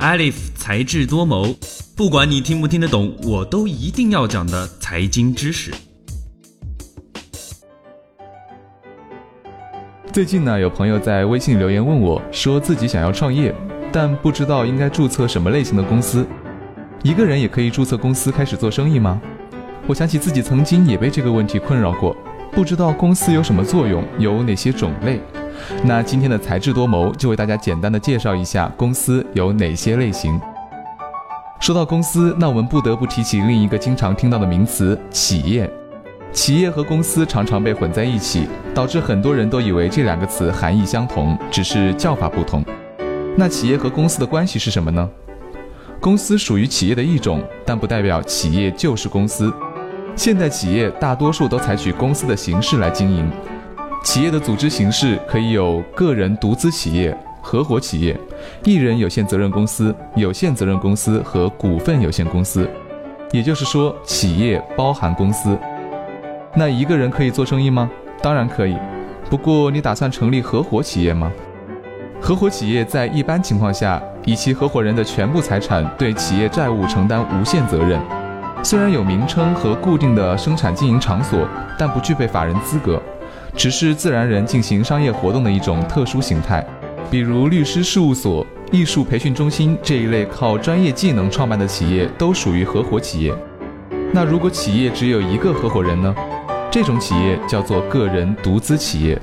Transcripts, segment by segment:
Alif 才智多谋，不管你听不听得懂，我都一定要讲的财经知识。最近呢，有朋友在微信留言问我，说自己想要创业，但不知道应该注册什么类型的公司。一个人也可以注册公司开始做生意吗？我想起自己曾经也被这个问题困扰过，不知道公司有什么作用，有哪些种类。那今天的才智多谋就为大家简单的介绍一下公司有哪些类型。说到公司，那我们不得不提起另一个经常听到的名词——企业。企业和公司常常被混在一起，导致很多人都以为这两个词含义相同，只是叫法不同。那企业和公司的关系是什么呢？公司属于企业的一种，但不代表企业就是公司。现代企业大多数都采取公司的形式来经营。企业的组织形式可以有个人独资企业、合伙企业、一人有限责任公司、有限责任公司和股份有限公司。也就是说，企业包含公司。那一个人可以做生意吗？当然可以。不过，你打算成立合伙企业吗？合伙企业在一般情况下，以其合伙人的全部财产对企业债务承担无限责任。虽然有名称和固定的生产经营场所，但不具备法人资格。只是自然人进行商业活动的一种特殊形态，比如律师事务所、艺术培训中心这一类靠专业技能创办的企业都属于合伙企业。那如果企业只有一个合伙人呢？这种企业叫做个人独资企业。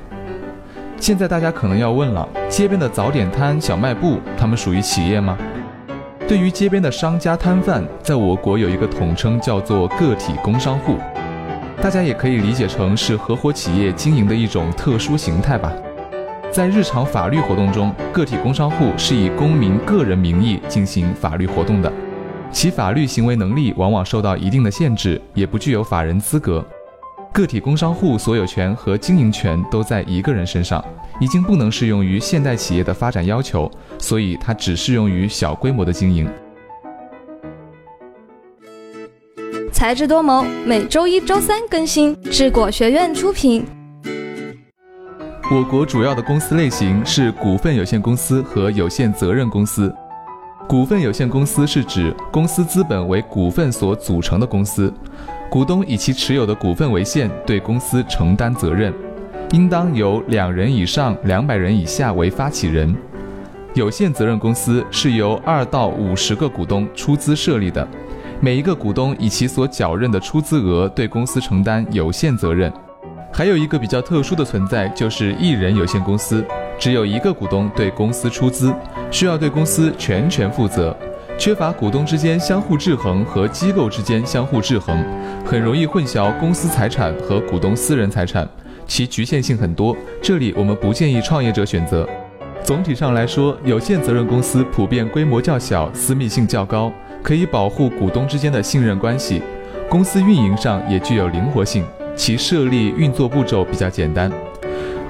现在大家可能要问了：街边的早点摊、小卖部，他们属于企业吗？对于街边的商家摊贩，在我国有一个统称叫做个体工商户。大家也可以理解成是合伙企业经营的一种特殊形态吧。在日常法律活动中，个体工商户是以公民个人名义进行法律活动的，其法律行为能力往往受到一定的限制，也不具有法人资格。个体工商户所有权和经营权都在一个人身上，已经不能适用于现代企业的发展要求，所以它只适用于小规模的经营。才智多谋，每周一、周三更新，智果学院出品。我国主要的公司类型是股份有限公司和有限责任公司。股份有限公司是指公司资本为股份所组成的公司，股东以其持有的股份为限，对公司承担责任，应当由两人以上两百人以下为发起人。有限责任公司是由二到五十个股东出资设立的。每一个股东以其所缴认的出资额对公司承担有限责任。还有一个比较特殊的存在，就是一人有限公司，只有一个股东对公司出资，需要对公司全权负责，缺乏股东之间相互制衡和机构之间相互制衡，很容易混淆公司财产和股东私人财产，其局限性很多。这里我们不建议创业者选择。总体上来说，有限责任公司普遍规模较小，私密性较高。可以保护股东之间的信任关系，公司运营上也具有灵活性，其设立运作步骤比较简单。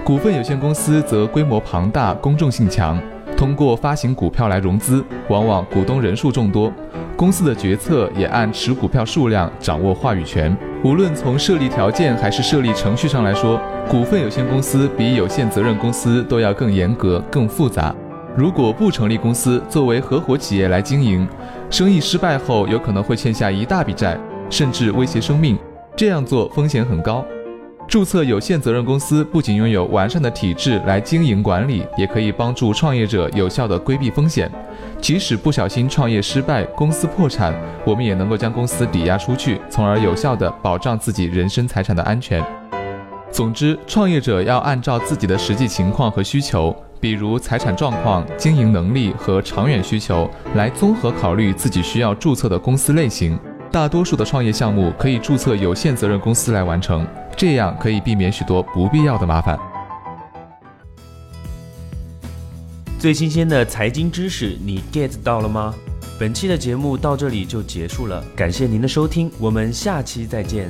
股份有限公司则规模庞大，公众性强，通过发行股票来融资，往往股东人数众多，公司的决策也按持股票数量掌握话语权。无论从设立条件还是设立程序上来说，股份有限公司比有限责任公司都要更严格、更复杂。如果不成立公司，作为合伙企业来经营，生意失败后有可能会欠下一大笔债，甚至威胁生命。这样做风险很高。注册有限责任公司不仅拥有完善的体制来经营管理，也可以帮助创业者有效地规避风险。即使不小心创业失败，公司破产，我们也能够将公司抵押出去，从而有效地保障自己人身财产的安全。总之，创业者要按照自己的实际情况和需求。比如财产状况、经营能力和长远需求，来综合考虑自己需要注册的公司类型。大多数的创业项目可以注册有限责任公司来完成，这样可以避免许多不必要的麻烦。最新鲜的财经知识，你 get 到了吗？本期的节目到这里就结束了，感谢您的收听，我们下期再见。